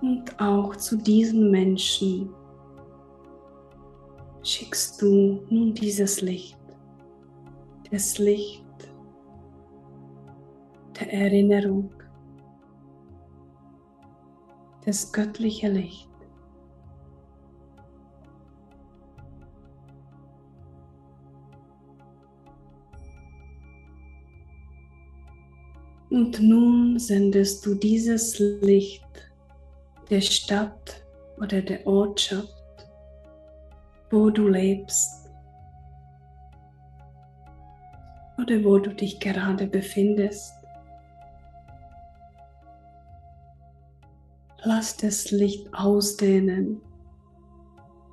und auch zu diesen Menschen schickst du nun dieses Licht, das Licht der Erinnerung das göttliche Licht. Und nun sendest du dieses Licht der Stadt oder der Ortschaft, wo du lebst oder wo du dich gerade befindest. Lass das Licht ausdehnen,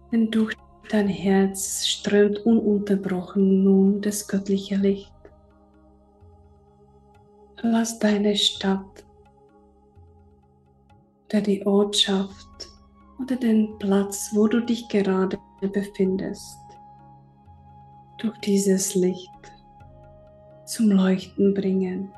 denn durch dein Herz strömt ununterbrochen nun das göttliche Licht. Lass deine Stadt oder die Ortschaft oder den Platz, wo du dich gerade befindest, durch dieses Licht zum Leuchten bringen.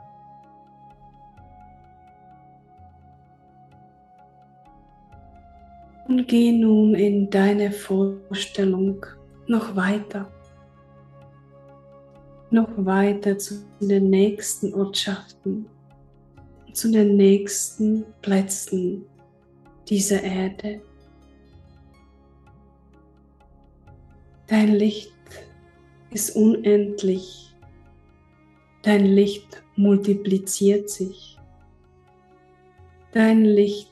Und geh nun in deine Vorstellung noch weiter. Noch weiter zu den nächsten Ortschaften, zu den nächsten Plätzen dieser Erde. Dein Licht ist unendlich. Dein Licht multipliziert sich. Dein Licht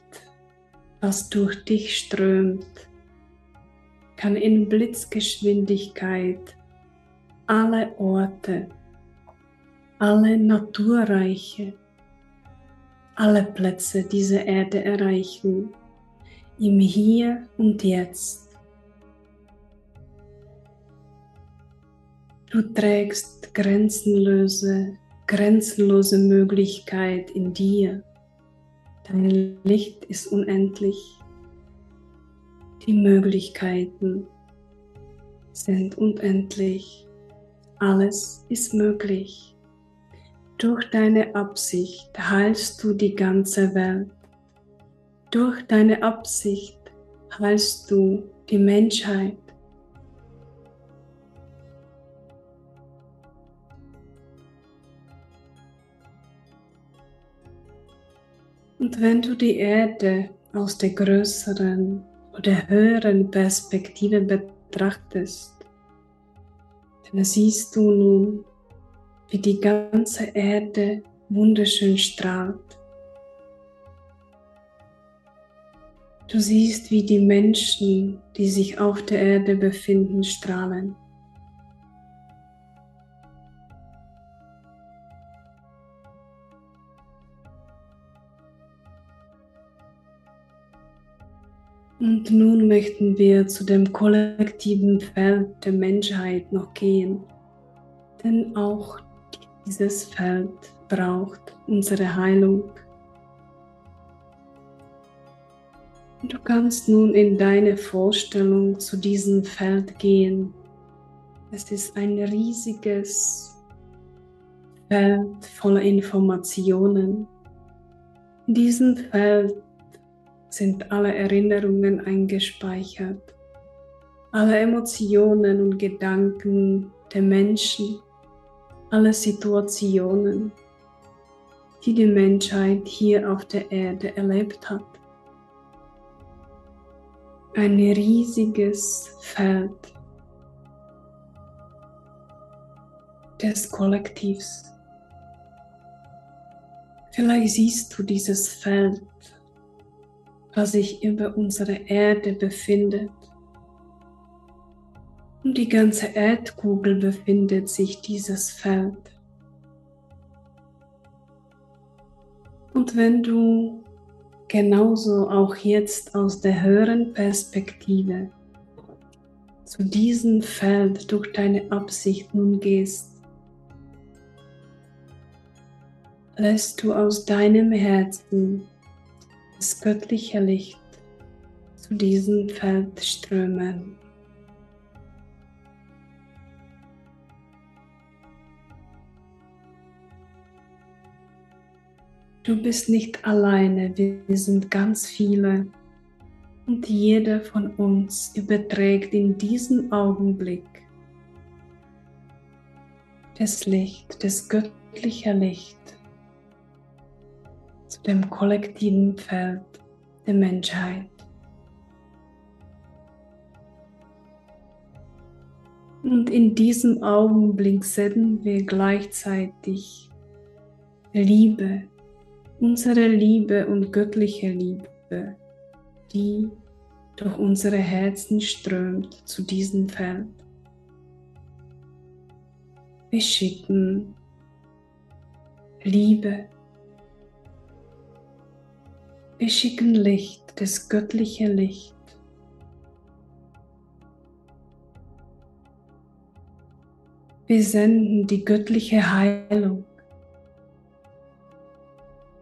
was durch dich strömt, kann in Blitzgeschwindigkeit alle Orte, alle Naturreiche, alle Plätze dieser Erde erreichen, im Hier und Jetzt. Du trägst grenzenlose, grenzenlose Möglichkeit in dir. Dein Licht ist unendlich. Die Möglichkeiten sind unendlich. Alles ist möglich. Durch deine Absicht heilst du die ganze Welt. Durch deine Absicht heilst du die Menschheit. Und wenn du die Erde aus der größeren oder höheren Perspektive betrachtest, siehst du nun, wie die ganze Erde wunderschön strahlt. Du siehst, wie die Menschen, die sich auf der Erde befinden, strahlen. Und nun möchten wir zu dem kollektiven Feld der Menschheit noch gehen, denn auch dieses Feld braucht unsere Heilung. Du kannst nun in deine Vorstellung zu diesem Feld gehen. Es ist ein riesiges Feld voller Informationen. In diesem Feld sind alle Erinnerungen eingespeichert, alle Emotionen und Gedanken der Menschen, alle Situationen, die die Menschheit hier auf der Erde erlebt hat. Ein riesiges Feld des Kollektivs. Vielleicht siehst du dieses Feld was sich über unsere Erde befindet. Um die ganze Erdkugel befindet sich dieses Feld. Und wenn du genauso auch jetzt aus der höheren Perspektive zu diesem Feld durch deine Absicht nun gehst, lässt du aus deinem Herzen das göttliche Licht zu diesem Feld strömen. Du bist nicht alleine, wir sind ganz viele und jeder von uns überträgt in diesem Augenblick das Licht, das göttliche Licht zu dem kollektiven Feld der Menschheit. Und in diesem Augenblick senden wir gleichzeitig Liebe, unsere Liebe und göttliche Liebe, die durch unsere Herzen strömt zu diesem Feld. Wir schicken Liebe, wir schicken Licht, das göttliche Licht. Wir senden die göttliche Heilung.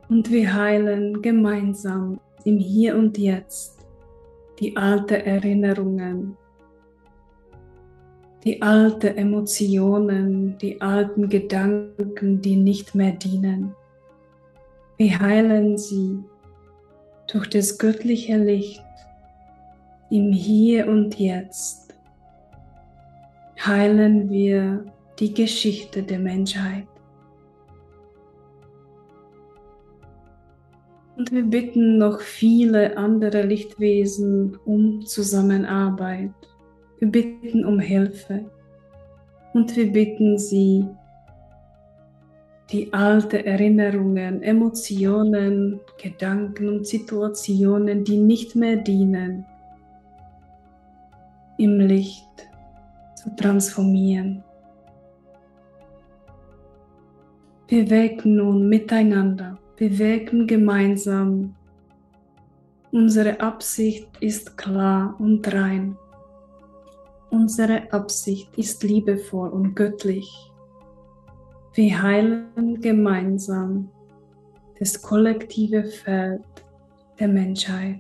Und wir heilen gemeinsam im Hier und Jetzt die alten Erinnerungen, die alten Emotionen, die alten Gedanken, die nicht mehr dienen. Wir heilen sie durch das göttliche Licht im Hier und Jetzt heilen wir die Geschichte der Menschheit. Und wir bitten noch viele andere Lichtwesen um Zusammenarbeit. Wir bitten um Hilfe. Und wir bitten sie, die alten Erinnerungen, Emotionen, Gedanken und Situationen, die nicht mehr dienen, im Licht zu transformieren. Wir wirken nun miteinander wir wirken gemeinsam. Unsere Absicht ist klar und rein. Unsere Absicht ist liebevoll und göttlich. Wir heilen gemeinsam das kollektive Feld der Menschheit.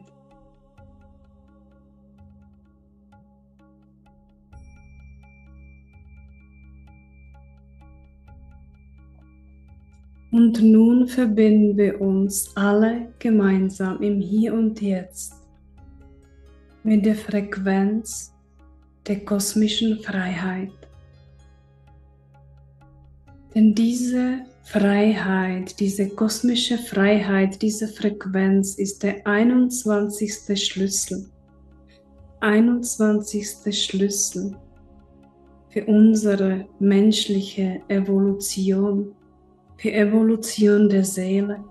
Und nun verbinden wir uns alle gemeinsam im Hier und Jetzt mit der Frequenz der kosmischen Freiheit. Denn diese Freiheit, diese kosmische Freiheit, diese Frequenz ist der 21. Schlüssel. 21. Schlüssel für unsere menschliche Evolution für Evolution der Seele.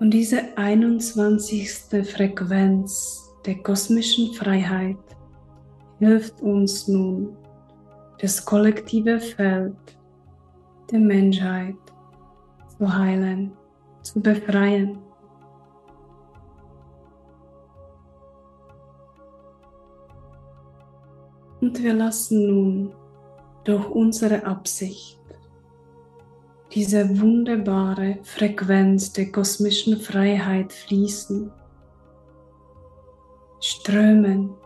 Und diese 21. Frequenz der kosmischen Freiheit hilft uns nun, das kollektive Feld der Menschheit zu heilen, zu befreien. Und wir lassen nun durch unsere Absicht diese wunderbare Frequenz der kosmischen Freiheit fließen, strömen.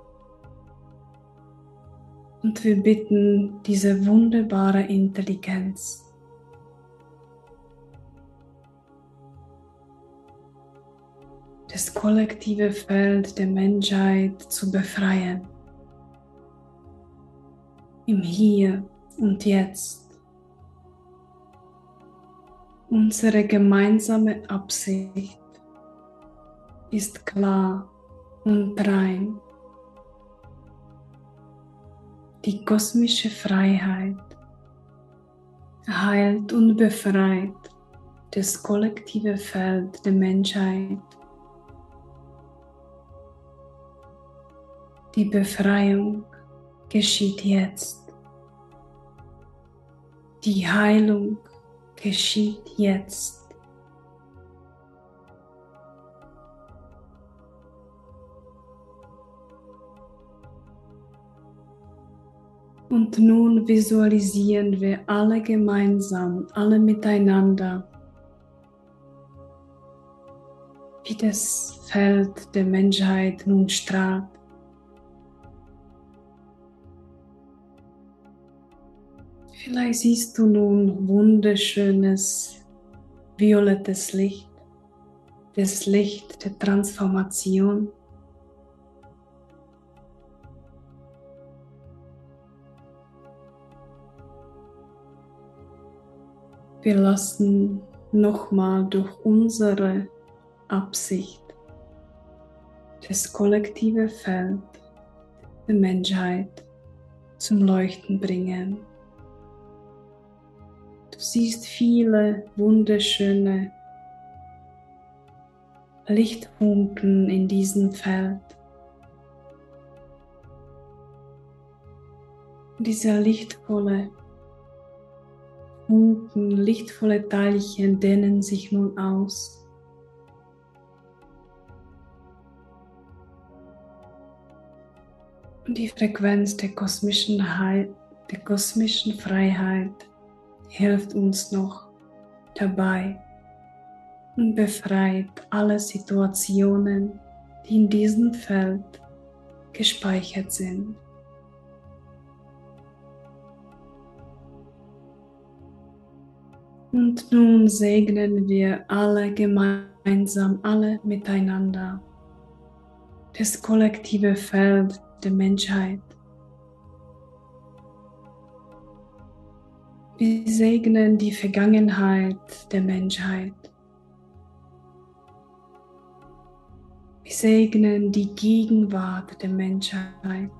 Und wir bitten diese wunderbare Intelligenz. das kollektive Feld der Menschheit zu befreien. Im Hier und Jetzt. Unsere gemeinsame Absicht ist klar und rein. Die kosmische Freiheit heilt und befreit das kollektive Feld der Menschheit. Die Befreiung geschieht jetzt. Die Heilung geschieht jetzt. Und nun visualisieren wir alle gemeinsam, alle miteinander, wie das Feld der Menschheit nun strahlt. Vielleicht siehst du nun wunderschönes violettes Licht, das Licht der Transformation. Wir lassen nochmal durch unsere Absicht das kollektive Feld der Menschheit zum Leuchten bringen. Du siehst viele wunderschöne Lichtfunken in diesem Feld. Diese lichtvolle Funken, lichtvolle Teilchen dehnen sich nun aus. Und die Frequenz der kosmischen, der kosmischen Freiheit hilft uns noch dabei und befreit alle Situationen, die in diesem Feld gespeichert sind. Und nun segnen wir alle gemeinsam, alle miteinander das kollektive Feld der Menschheit. Wir segnen die Vergangenheit der Menschheit. Wir segnen die Gegenwart der Menschheit.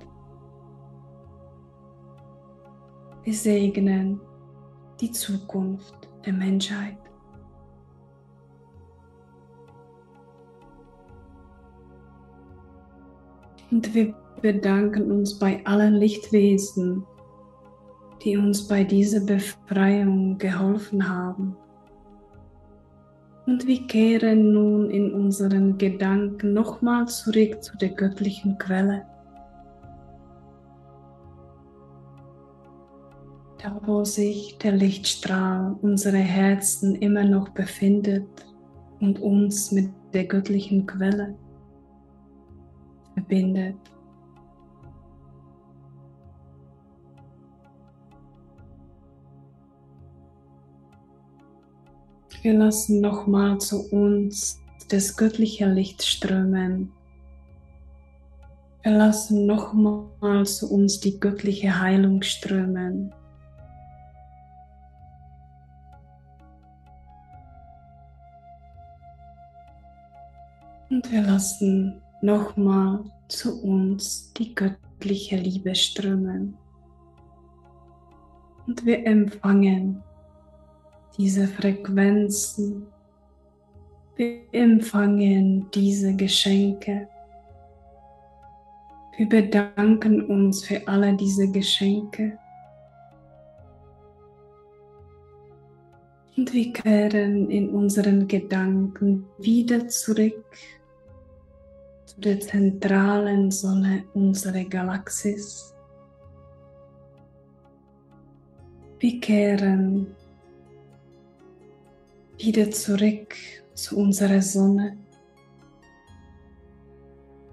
Wir segnen die Zukunft der Menschheit. Und wir bedanken uns bei allen Lichtwesen, die uns bei dieser Befreiung geholfen haben. Und wir kehren nun in unseren Gedanken nochmal zurück zu der göttlichen Quelle. Da wo sich der Lichtstrahl unserer Herzen immer noch befindet und uns mit der göttlichen Quelle verbindet. Wir lassen nochmal zu uns das göttliche Licht strömen. Wir lassen nochmal zu uns die göttliche Heilung strömen. Und wir lassen nochmal zu uns die göttliche Liebe strömen. Und wir empfangen diese Frequenzen. Wir empfangen diese Geschenke. Wir bedanken uns für alle diese Geschenke. Und wir kehren in unseren Gedanken wieder zurück der zentralen Sonne unserer Galaxis. Wir kehren wieder zurück zu unserer Sonne,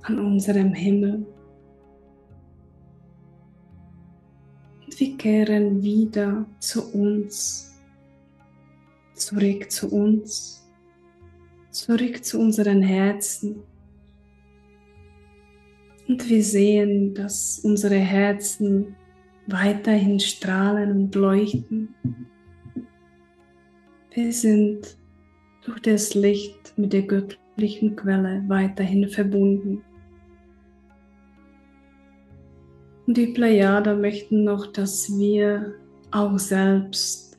an unserem Himmel. Und wir kehren wieder zu uns, zurück zu uns, zurück zu unseren Herzen und wir sehen, dass unsere Herzen weiterhin strahlen und leuchten. Wir sind durch das Licht mit der göttlichen Quelle weiterhin verbunden. Und die Plejader möchten noch, dass wir auch selbst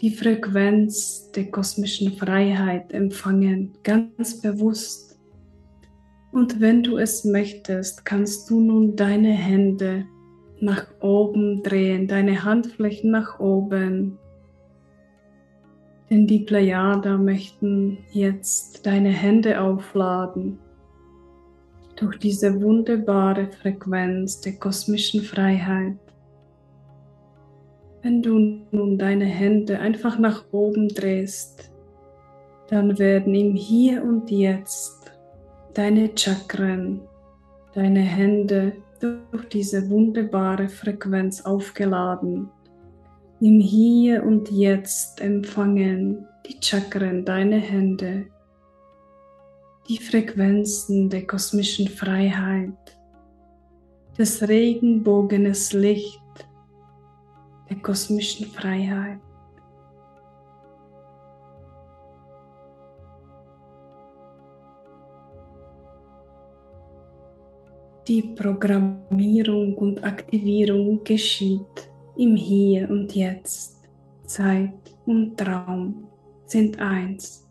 die Frequenz der kosmischen Freiheit empfangen, ganz bewusst und wenn du es möchtest, kannst du nun deine Hände nach oben drehen, deine Handflächen nach oben. Denn die Plejada möchten jetzt deine Hände aufladen durch diese wunderbare Frequenz der kosmischen Freiheit. Wenn du nun deine Hände einfach nach oben drehst, dann werden im Hier und Jetzt deine Chakren, deine Hände durch diese wunderbare Frequenz aufgeladen. Im Hier und Jetzt empfangen die Chakren deine Hände, die Frequenzen der kosmischen Freiheit, des Regenbogenes Licht der kosmischen Freiheit. Die Programmierung und Aktivierung geschieht im Hier und Jetzt. Zeit und Traum sind eins.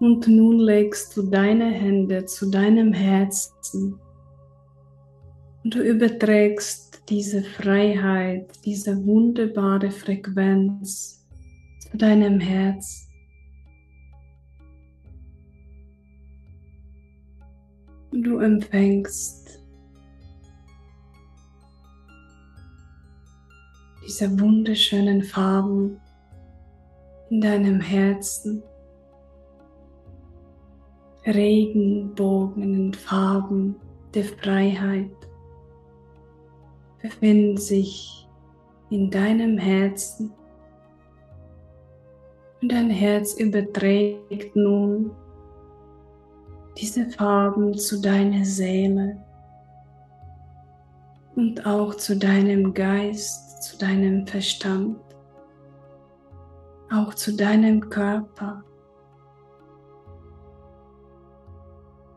Und nun legst du deine Hände zu deinem Herzen und du überträgst diese Freiheit, diese wunderbare Frequenz zu deinem Herz. Du empfängst diese wunderschönen Farben in deinem Herzen, Regenbogen Farben der Freiheit befinden sich in deinem Herzen. Und dein Herz überträgt nun diese Farben zu deiner Seele und auch zu deinem Geist, zu deinem Verstand, auch zu deinem Körper,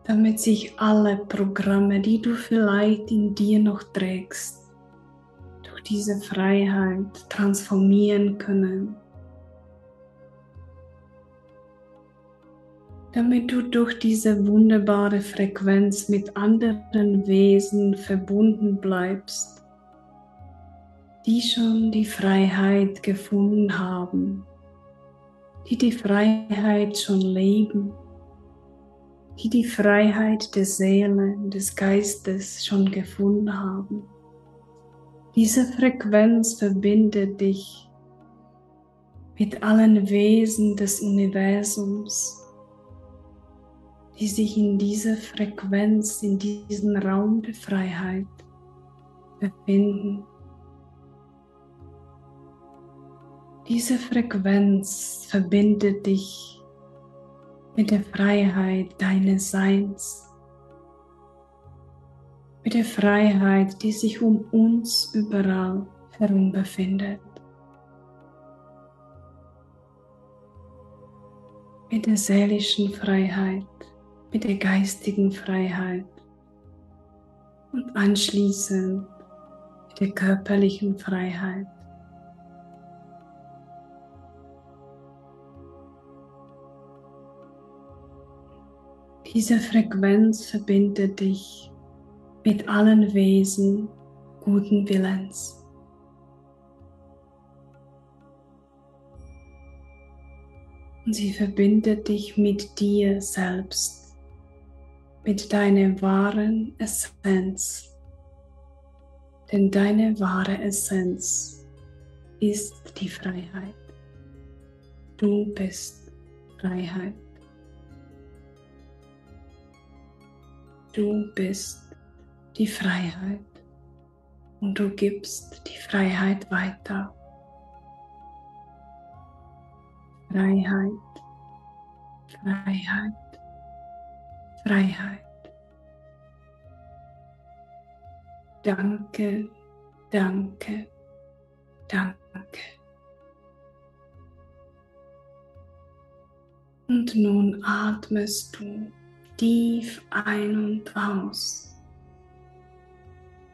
damit sich alle Programme, die du vielleicht in dir noch trägst, durch diese Freiheit transformieren können. Damit du durch diese wunderbare Frequenz mit anderen Wesen verbunden bleibst, die schon die Freiheit gefunden haben, die die Freiheit schon leben, die die Freiheit der Seele, des Geistes schon gefunden haben. Diese Frequenz verbindet dich mit allen Wesen des Universums die sich in dieser Frequenz, in diesem Raum der Freiheit befinden. Diese Frequenz verbindet dich mit der Freiheit deines Seins, mit der Freiheit, die sich um uns überall herum befindet. Mit der seelischen Freiheit, mit der geistigen Freiheit und anschließend mit der körperlichen Freiheit. Diese Frequenz verbindet dich mit allen Wesen guten Willens. Und sie verbindet dich mit dir selbst mit deiner wahren Essenz. Denn deine wahre Essenz ist die Freiheit. Du bist Freiheit. Du bist die Freiheit und du gibst die Freiheit weiter. Freiheit, Freiheit. Freiheit. Danke, danke, danke. Und nun atmest du tief ein und aus,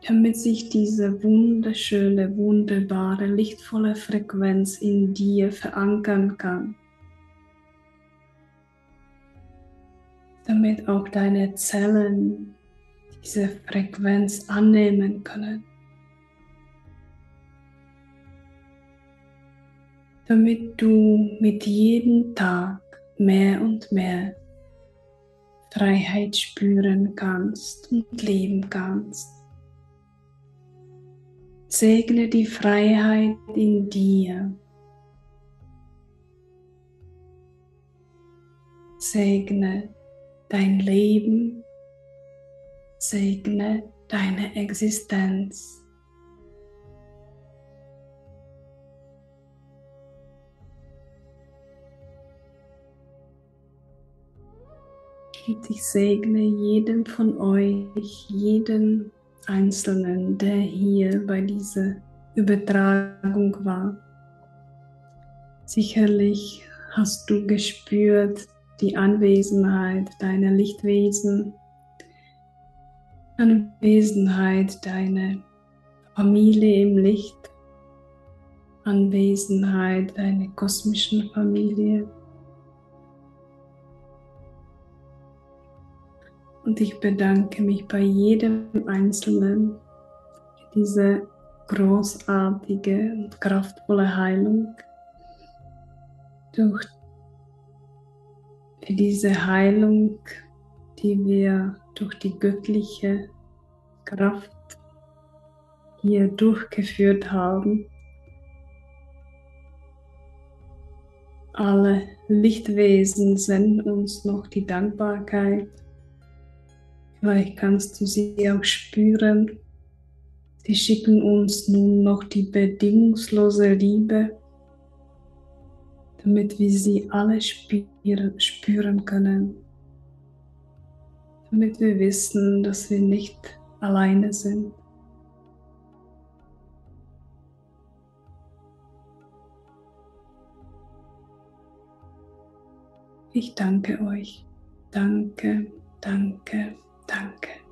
damit sich diese wunderschöne, wunderbare, lichtvolle Frequenz in dir verankern kann. Damit auch deine Zellen diese Frequenz annehmen können. Damit du mit jedem Tag mehr und mehr Freiheit spüren kannst und leben kannst. Segne die Freiheit in dir. Segne dein Leben, segne deine Existenz. Ich segne jeden von euch, jeden Einzelnen, der hier bei dieser Übertragung war. Sicherlich hast du gespürt, die Anwesenheit deiner Lichtwesen, Anwesenheit deiner Familie im Licht, Anwesenheit deiner kosmischen Familie. Und ich bedanke mich bei jedem Einzelnen für diese großartige und kraftvolle Heilung durch für diese Heilung, die wir durch die göttliche Kraft hier durchgeführt haben. Alle Lichtwesen senden uns noch die Dankbarkeit. Vielleicht kannst du sie auch spüren. Sie schicken uns nun noch die bedingungslose Liebe damit wir sie alle spüren, spüren können. damit wir wissen, dass wir nicht alleine sind. Ich danke euch. Danke, danke, danke.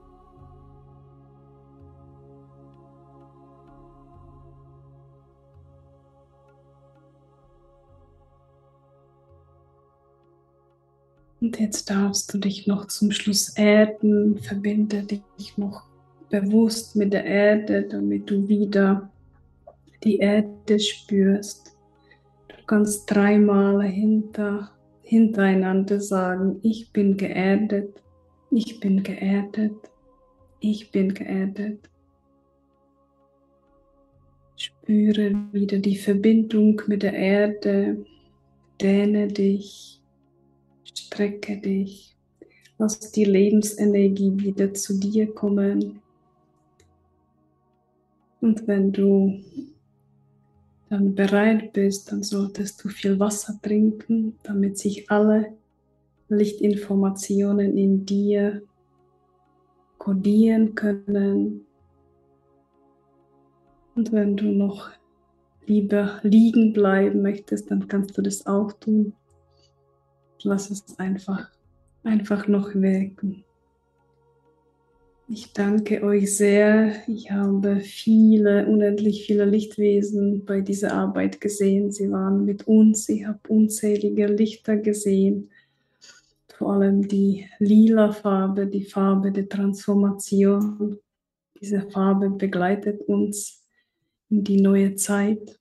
Jetzt darfst du dich noch zum Schluss erden, verbinde dich noch bewusst mit der Erde, damit du wieder die Erde spürst. Du kannst dreimal hinter hintereinander sagen, ich bin geerdet, ich bin geerdet, ich bin geerdet. Spüre wieder die Verbindung mit der Erde, dehne dich, strecke dich, lass die Lebensenergie wieder zu dir kommen. Und wenn du dann bereit bist, dann solltest du viel Wasser trinken, damit sich alle Lichtinformationen in dir kodieren können. Und wenn du noch lieber liegen bleiben möchtest, dann kannst du das auch tun. Lass es einfach, einfach noch wirken. Ich danke euch sehr. Ich habe viele, unendlich viele Lichtwesen bei dieser Arbeit gesehen. Sie waren mit uns. Ich habe unzählige Lichter gesehen. Vor allem die lila Farbe, die Farbe der Transformation. Diese Farbe begleitet uns in die neue Zeit.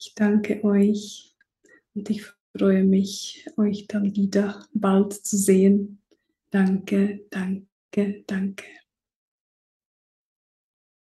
Ich danke euch und ich freue mich, euch dann wieder bald zu sehen. Danke, danke, danke.